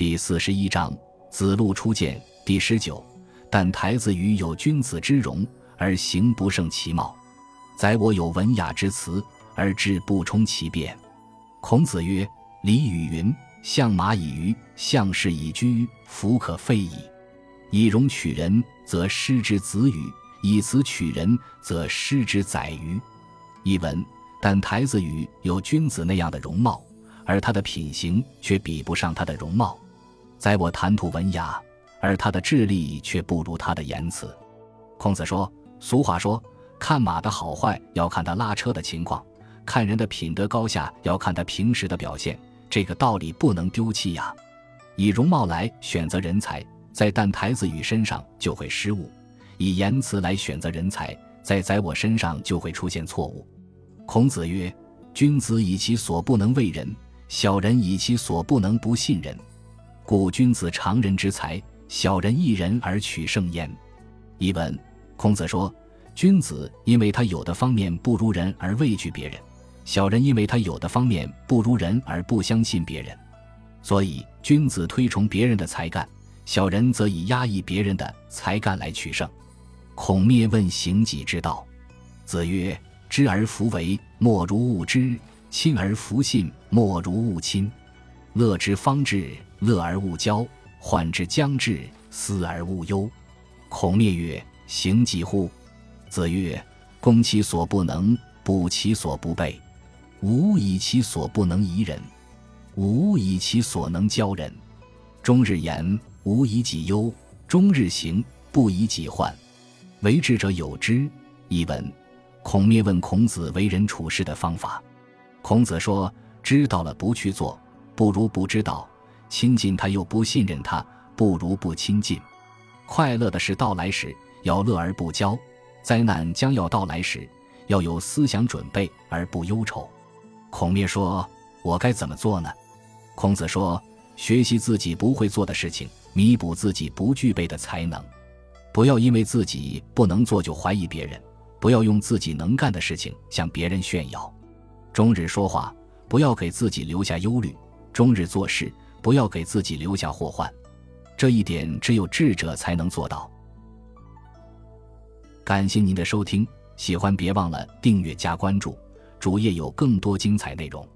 第四十一章子路初见第十九。但台子语有君子之容，而行不胜其貌；宰我有文雅之辞，而志不充其变。孔子曰：“礼与云：‘相马以鱼，相士以居，弗可废矣。’以容取人，则失之子语；以辞取人，则失之宰鱼。”译文：但台子语有君子那样的容貌，而他的品行却比不上他的容貌。在我谈吐文雅。而他的智力却不如他的言辞。孔子说：“俗话说，看马的好坏要看他拉车的情况，看人的品德高下要看他平时的表现。这个道理不能丢弃呀。以容貌来选择人才，在但台子语身上就会失误；以言辞来选择人才，在在我身上就会出现错误。”孔子曰：“君子以其所不能为人，小人以其所不能不信任。故君子常人之才。”小人一人而取胜焉。译文：孔子说，君子因为他有的方面不如人而畏惧别人，小人因为他有的方面不如人而不相信别人。所以，君子推崇别人的才干，小人则以压抑别人的才干来取胜。孔灭问行己之道，子曰：“知而弗为，莫如勿知；亲而弗信，莫如勿亲。乐之方至，乐而勿骄。”患之将至，思而勿忧。孔灭曰：“行己乎？”子曰：“攻其所不能，补其所不备。吾以其所不能疑人，吾以其所能教人。终日言，吾以己忧；终日行，不以己患。为智者有之。”译文：孔灭问孔子为人处事的方法。孔子说：“知道了不去做，不如不知道。”亲近他又不信任他，不如不亲近。快乐的事到来时，要乐而不骄；灾难将要到来时，要有思想准备而不忧愁。孔灭说：“我该怎么做呢？”孔子说：“学习自己不会做的事情，弥补自己不具备的才能。不要因为自己不能做就怀疑别人，不要用自己能干的事情向别人炫耀。终日说话，不要给自己留下忧虑；终日做事。”不要给自己留下祸患，这一点只有智者才能做到。感谢您的收听，喜欢别忘了订阅加关注，主页有更多精彩内容。